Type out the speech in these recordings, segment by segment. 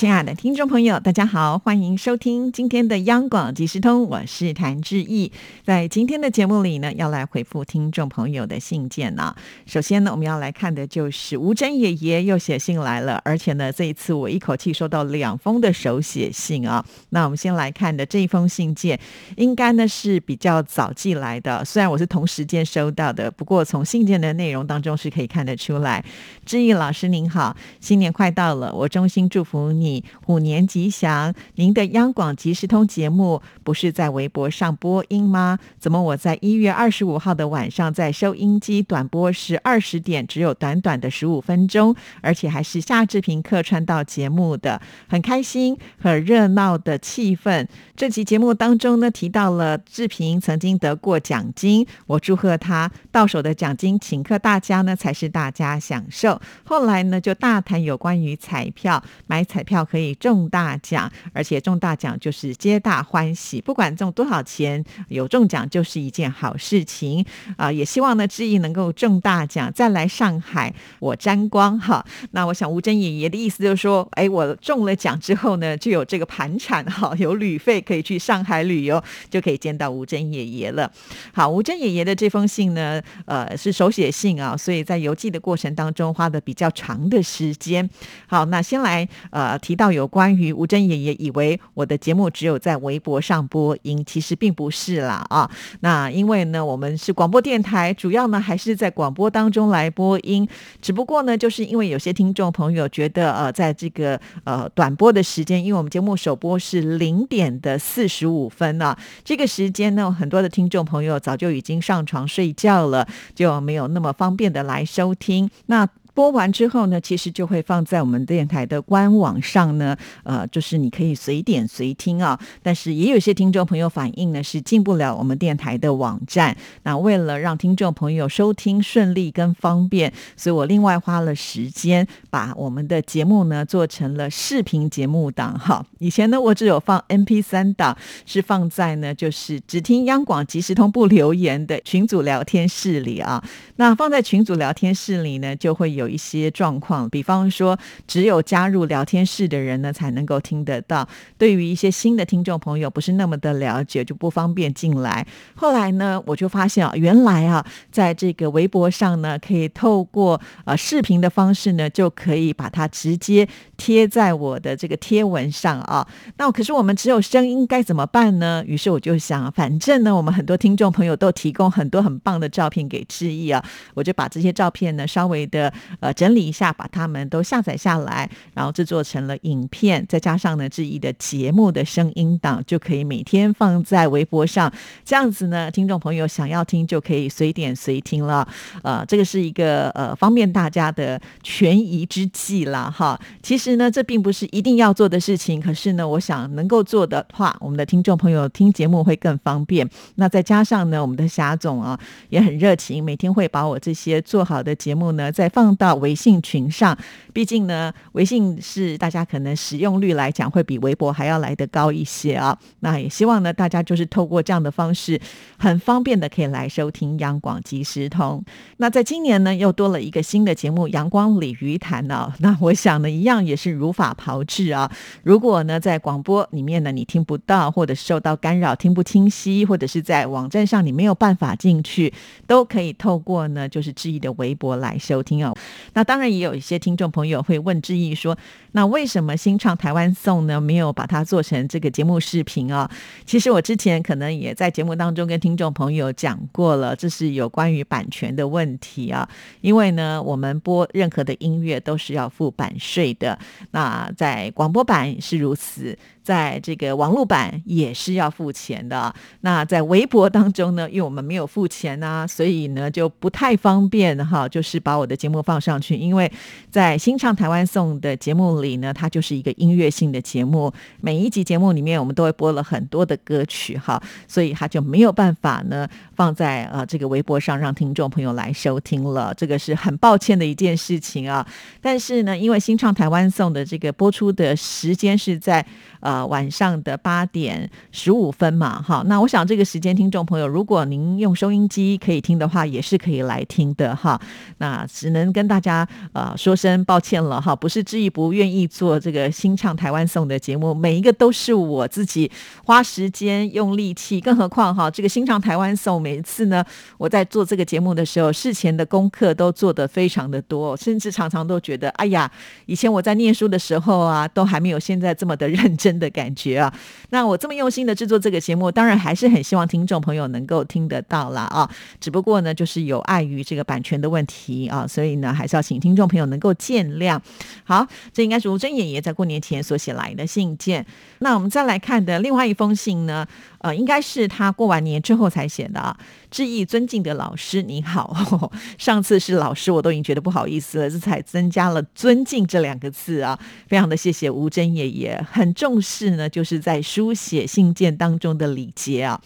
亲爱的听众朋友，大家好，欢迎收听今天的央广即时通，我是谭志毅。在今天的节目里呢，要来回复听众朋友的信件呢。首先呢，我们要来看的就是吴珍爷爷又写信来了，而且呢，这一次我一口气收到两封的手写信啊。那我们先来看的这一封信件，应该呢是比较早寄来的，虽然我是同时间收到的，不过从信件的内容当中是可以看得出来。志毅老师您好，新年快到了，我衷心祝福你。虎年吉祥！您的央广即时通节目不是在微博上播音吗？怎么我在一月二十五号的晚上在收音机短播是二十点，只有短短的十五分钟，而且还是夏志平客串到节目的，很开心，很热闹的气氛。这期节目当中呢，提到了志平曾经得过奖金，我祝贺他到手的奖金请客大家呢，才是大家享受。后来呢，就大谈有关于彩票，买彩票。可以中大奖，而且中大奖就是皆大欢喜，不管中多少钱，有中奖就是一件好事情啊！也希望呢，志毅能够中大奖，再来上海我沾光哈。那我想吴珍爷爷的意思就是说，哎，我中了奖之后呢，就有这个盘缠哈，有旅费可以去上海旅游，就可以见到吴珍爷爷了。好，吴珍爷爷的这封信呢，呃，是手写信啊，所以在邮寄的过程当中花的比较长的时间。好，那先来呃。提到有关于吴珍爷爷以为我的节目只有在微博上播音，其实并不是啦啊。那因为呢，我们是广播电台，主要呢还是在广播当中来播音。只不过呢，就是因为有些听众朋友觉得呃，在这个呃短播的时间，因为我们节目首播是零点的四十五分呢，这个时间呢，很多的听众朋友早就已经上床睡觉了，就没有那么方便的来收听。那播完之后呢，其实就会放在我们电台的官网上呢，呃，就是你可以随点随听啊。但是也有些听众朋友反映呢，是进不了我们电台的网站。那为了让听众朋友收听顺利跟方便，所以我另外花了时间把我们的节目呢做成了视频节目档。哈，以前呢我只有放 M P 三档，是放在呢就是只听央广即时通不留言的群组聊天室里啊。那放在群组聊天室里呢，就会有。有一些状况，比方说，只有加入聊天室的人呢，才能够听得到。对于一些新的听众朋友，不是那么的了解，就不方便进来。后来呢，我就发现啊，原来啊，在这个微博上呢，可以透过呃视频的方式呢，就可以把它直接贴在我的这个贴文上啊。那可是我们只有声音，该怎么办呢？于是我就想，反正呢，我们很多听众朋友都提供很多很棒的照片给志毅啊，我就把这些照片呢，稍微的。呃，整理一下，把它们都下载下来，然后制作成了影片，再加上呢志毅的节目的声音档，就可以每天放在微博上。这样子呢，听众朋友想要听就可以随点随听了。呃，这个是一个呃方便大家的权宜之计啦，哈。其实呢，这并不是一定要做的事情，可是呢，我想能够做的话，我们的听众朋友听节目会更方便。那再加上呢，我们的霞总啊也很热情，每天会把我这些做好的节目呢再放到。微信群上，毕竟呢，微信是大家可能使用率来讲会比微博还要来得高一些啊。那也希望呢，大家就是透过这样的方式，很方便的可以来收听央广即时通。那在今年呢，又多了一个新的节目《阳光鲤鱼潭》呢。那我想呢，一样也是如法炮制啊。如果呢，在广播里面呢，你听不到，或者受到干扰，听不清晰，或者是在网站上你没有办法进去，都可以透过呢，就是志毅的微博来收听啊。那当然也有一些听众朋友会问志毅说：“那为什么新唱台湾颂呢？没有把它做成这个节目视频啊？”其实我之前可能也在节目当中跟听众朋友讲过了，这是有关于版权的问题啊。因为呢，我们播任何的音乐都是要付版税的。那在广播版是如此。在这个网络版也是要付钱的。那在微博当中呢，因为我们没有付钱啊，所以呢就不太方便哈，就是把我的节目放上去。因为在新唱台湾颂的节目里呢，它就是一个音乐性的节目，每一集节目里面我们都会播了很多的歌曲哈，所以它就没有办法呢放在呃这个微博上让听众朋友来收听了。这个是很抱歉的一件事情啊。但是呢，因为新唱台湾颂的这个播出的时间是在呃晚上的八点十五分嘛，哈，那我想这个时间听众朋友，如果您用收音机可以听的话，也是可以来听的哈。那只能跟大家呃说声抱歉了哈，不是志毅不愿意做这个新唱台湾颂的节目，每一个都是我自己花时间用力气，更何况哈这个新唱台湾颂每一次呢，我在做这个节目的时候，事前的功课都做得非常的多，甚至常常都觉得，哎呀，以前我在念书的时候啊，都还没有现在这么的认真的感觉啊。那我这么用心的制作这个节目，当然还是很希望听众朋友能够听得到啦啊。只不过呢，就是有碍于这个版权的问题啊，所以呢，还是要请听众朋友能够见谅。好，这应该是吴珍爷爷在过年前所写来的信件。那我们再来看的另外一封信呢，呃，应该是他过完年之后才写的啊。致意尊敬的老师，你好。上次是老师，我都已经觉得不好意思了，这才增加了“尊敬”这两个字啊，非常的谢谢吴珍爷爷，很重视是呢，就是在书写信件当中的礼节啊。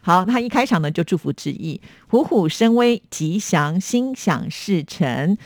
好，他一开场呢就祝福致意，虎虎生威，吉祥，心想事成。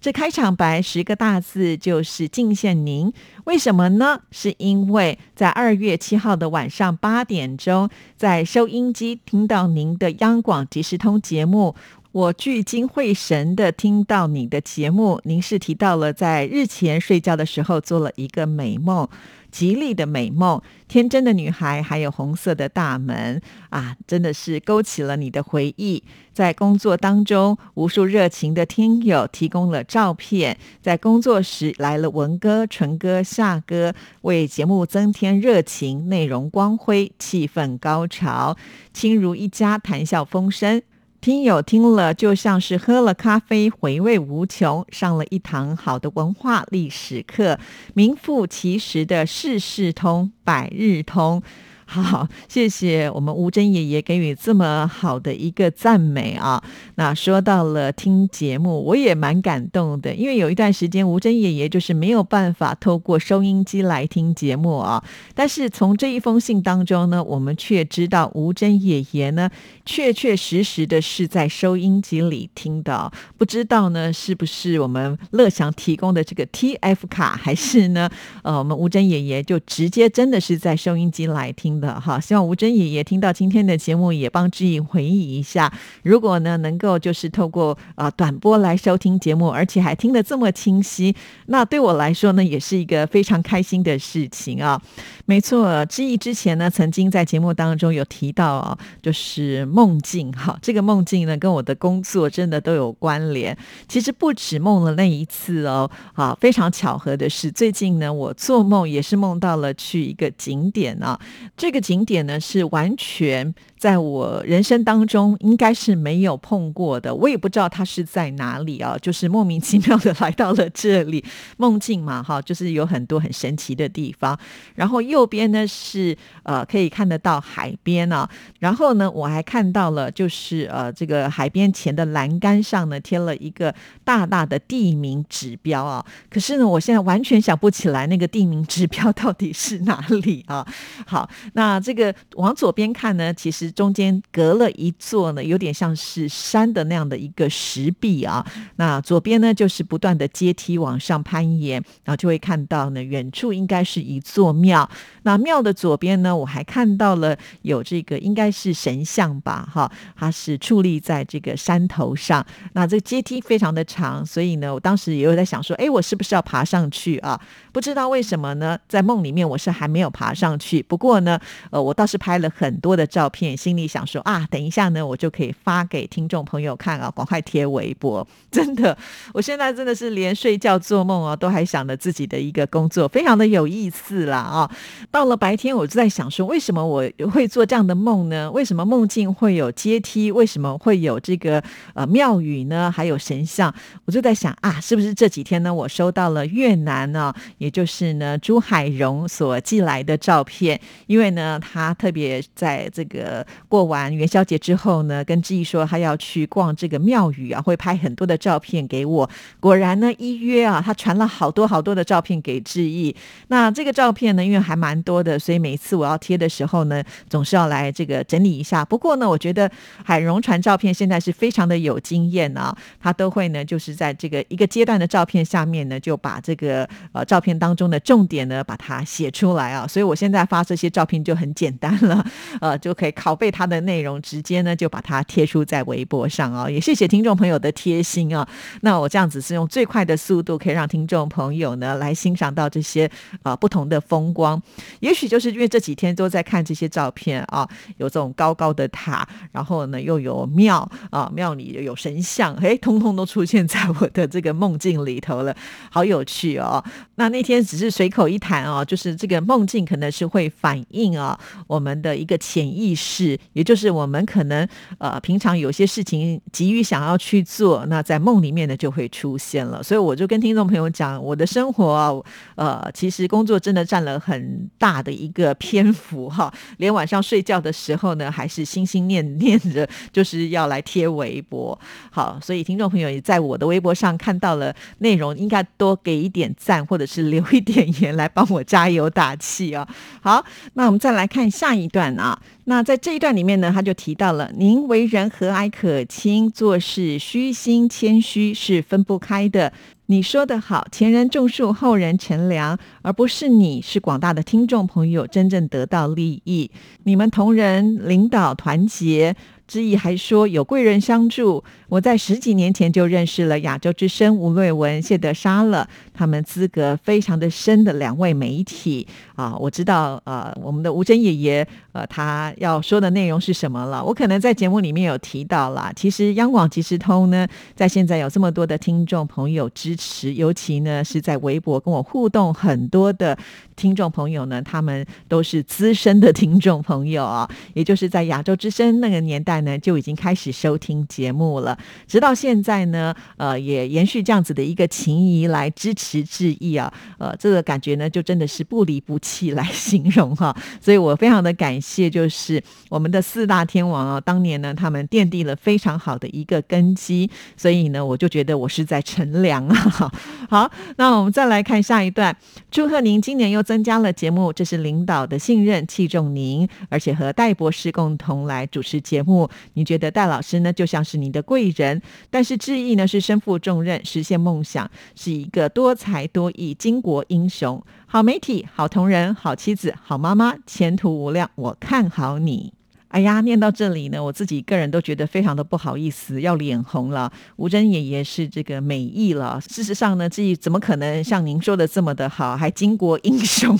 这开场白十个大字就是敬献您，为什么呢？是因为在二月七号的晚上八点钟，在收音机听到您的央广即时通节目，我聚精会神的听到你的节目，您是提到了在日前睡觉的时候做了一个美梦。吉利的美梦，天真的女孩，还有红色的大门啊，真的是勾起了你的回忆。在工作当中，无数热情的听友提供了照片，在工作时来了文哥、纯哥、夏哥，为节目增添热情，内容光辉，气氛高潮，亲如一家，谈笑风生。听友听了就像是喝了咖啡，回味无穷；上了一堂好的文化历史课，名副其实的事事通，百日通。好，谢谢我们吴珍爷爷给予这么好的一个赞美啊！那说到了听节目，我也蛮感动的，因为有一段时间吴珍爷爷就是没有办法透过收音机来听节目啊。但是从这一封信当中呢，我们却知道吴珍爷爷呢，确确实实的是在收音机里听的。不知道呢，是不是我们乐祥提供的这个 TF 卡，还是呢，呃，我们吴珍爷爷就直接真的是在收音机来听？的哈，希望吴珍爷爷听到今天的节目，也帮志毅回忆一下。如果呢，能够就是透过啊短波来收听节目，而且还听得这么清晰，那对我来说呢，也是一个非常开心的事情啊。没错，志毅之前呢，曾经在节目当中有提到啊，就是梦境哈，这个梦境呢，跟我的工作真的都有关联。其实不止梦了那一次哦，啊，非常巧合的是，最近呢，我做梦也是梦到了去一个景点啊，这。这个景点呢，是完全在我人生当中应该是没有碰过的，我也不知道它是在哪里啊，就是莫名其妙的 来到了这里。梦境嘛，哈，就是有很多很神奇的地方。然后右边呢是呃可以看得到海边啊，然后呢我还看到了就是呃这个海边前的栏杆上呢贴了一个大大的地名指标啊，可是呢我现在完全想不起来那个地名指标到底是哪里啊。好，那。这个往左边看呢，其实中间隔了一座呢，有点像是山的那样的一个石壁啊。那左边呢，就是不断的阶梯往上攀岩，然后就会看到呢，远处应该是一座庙。那庙的左边呢，我还看到了有这个应该是神像吧，哈，它是矗立在这个山头上。那这阶梯非常的长，所以呢，我当时也有在想说，哎，我是不是要爬上去啊？不知道为什么呢，在梦里面我是还没有爬上去。不过呢。呃，我倒是拍了很多的照片，心里想说啊，等一下呢，我就可以发给听众朋友看啊，赶快贴微博。真的，我现在真的是连睡觉做梦啊，都还想着自己的一个工作，非常的有意思啦啊。到了白天，我就在想说，为什么我会做这样的梦呢？为什么梦境会有阶梯？为什么会有这个呃庙宇呢？还有神像？我就在想啊，是不是这几天呢，我收到了越南呢，也就是呢朱海荣所寄来的照片？因为呢，他特别在这个过完元宵节之后呢，跟志毅说他要去逛这个庙宇啊，会拍很多的照片给我。果然呢，一约啊，他传了好多好多的照片给志毅。那这个照片呢，因为还蛮多的，所以每次我要贴的时候呢，总是要来这个整理一下。不过呢，我觉得海荣传照片现在是非常的有经验啊，他都会呢，就是在这个一个阶段的照片下面呢，就把这个呃照片当中的重点呢，把它写出来啊。所以我现在发这些照片就很简单了，呃，就可以拷被它的内容，直接呢就把它贴出在微博上啊。也谢谢听众朋友的贴心啊。那我这样子是用最快的速度，可以让听众朋友呢来欣赏到这些啊不同的风光。也许就是因为这几天都在看这些照片啊，有这种高高的塔，然后呢又有庙啊，庙里有神像，哎，通通都出现在我的这个梦境里头了，好有趣哦。那那天只是随口一谈哦，就是这个梦境可能是会反映啊我们的一个潜意识，也就是我们可能呃平常有些事情急于想要去做，那在梦里面呢就会出现了。所以我就跟听众朋友讲，我的生活啊，呃，其实工作真的占了很大的一个篇幅哈，连晚上睡觉的时候呢，还是心心念念着就是要来贴微博。好，所以听众朋友也在我的微博上看到了内容，应该多给一点赞，或者是留一点言来帮我加油打气啊。好，那我们再来看下一段啊。那在这一段里面呢，他就提到了您为人和蔼可亲，做事虚心谦虚是分不开的。你说的好，前人种树，后人乘凉，而不是你是广大的听众朋友真正得到利益。你们同仁领导团结。之意还说有贵人相助，我在十几年前就认识了亚洲之声吴瑞文、谢德沙了，他们资格非常的深的两位媒体啊，我知道呃我们的吴珍爷爷呃他要说的内容是什么了，我可能在节目里面有提到啦。其实央广即时通呢，在现在有这么多的听众朋友支持，尤其呢是在微博跟我互动很多的听众朋友呢，他们都是资深的听众朋友啊，也就是在亚洲之声那个年代。呢就已经开始收听节目了，直到现在呢，呃，也延续这样子的一个情谊来支持致意啊，呃，这个感觉呢，就真的是不离不弃来形容哈，所以我非常的感谢，就是我们的四大天王啊，当年呢，他们奠定了非常好的一个根基，所以呢，我就觉得我是在乘凉啊。好，那我们再来看下一段，祝贺您今年又增加了节目，这是领导的信任，器重您，而且和戴博士共同来主持节目。你觉得戴老师呢，就像是你的贵人，但是志毅呢是身负重任，实现梦想，是一个多才多艺巾帼英雄，好媒体，好同仁，好妻子，好妈妈，前途无量，我看好你。哎呀，念到这里呢，我自己个人都觉得非常的不好意思，要脸红了。吴珍爷爷是这个美意了，事实上呢，自己怎么可能像您说的这么的好，还巾帼英雄？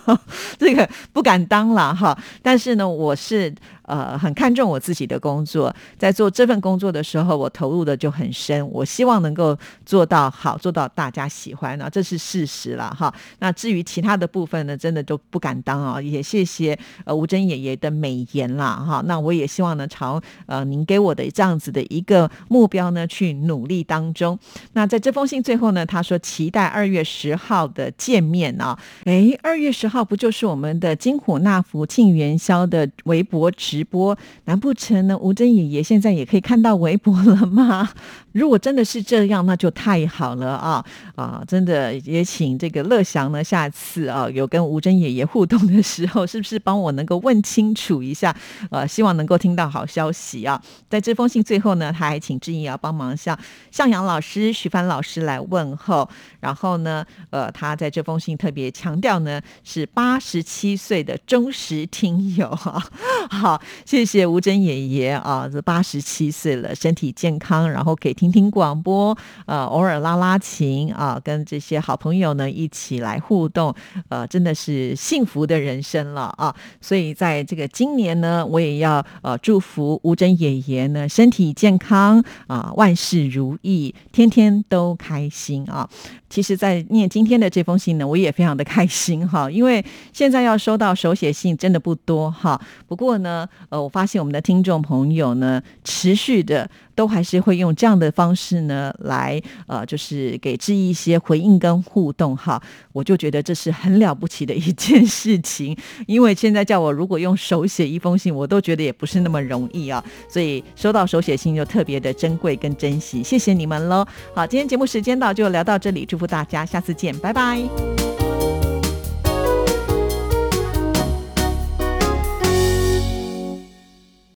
这个不敢当了哈。但是呢，我是。呃，很看重我自己的工作，在做这份工作的时候，我投入的就很深。我希望能够做到好，做到大家喜欢啊，这是事实了哈。那至于其他的部分呢，真的都不敢当啊。也谢谢呃吴珍爷爷的美言啦哈。那我也希望呢，朝呃您给我的这样子的一个目标呢去努力当中。那在这封信最后呢，他说期待二月十号的见面啊。哎，二月十号不就是我们的金虎纳福庆元宵的微博直？直播，难不成呢？吴珍爷爷现在也可以看到微博了吗？如果真的是这样，那就太好了啊啊！真的也请这个乐祥呢，下次啊有跟吴珍爷爷互动的时候，是不是帮我能够问清楚一下？呃，希望能够听到好消息啊！在这封信最后呢，他还请志毅要帮忙向向阳老师、徐帆老师来问候。然后呢，呃，他在这封信特别强调呢，是八十七岁的忠实听友哈。好，谢谢吴珍爷爷啊，这八十七岁了，身体健康，然后可以听听广播，呃，偶尔拉拉琴啊，跟这些好朋友呢一起来互动，呃，真的是幸福的人生了啊！所以在这个今年呢，我也要呃祝福吴珍爷爷呢身体健康啊，万事如意，天天都开心啊！其实，在念今天的这封信呢，我也非常的开心哈，因为现在要收到手写信真的不多哈。不过呢，呃，我发现我们的听众朋友呢，持续的都还是会用这样的方式呢，来呃，就是给志毅一些回应跟互动哈。我就觉得这是很了不起的一件事情，因为现在叫我如果用手写一封信，我都觉得也不是那么容易啊。所以收到手写信就特别的珍贵跟珍惜，谢谢你们喽。好，今天节目时间到，就聊到这里，祝福大家，下次见，拜拜。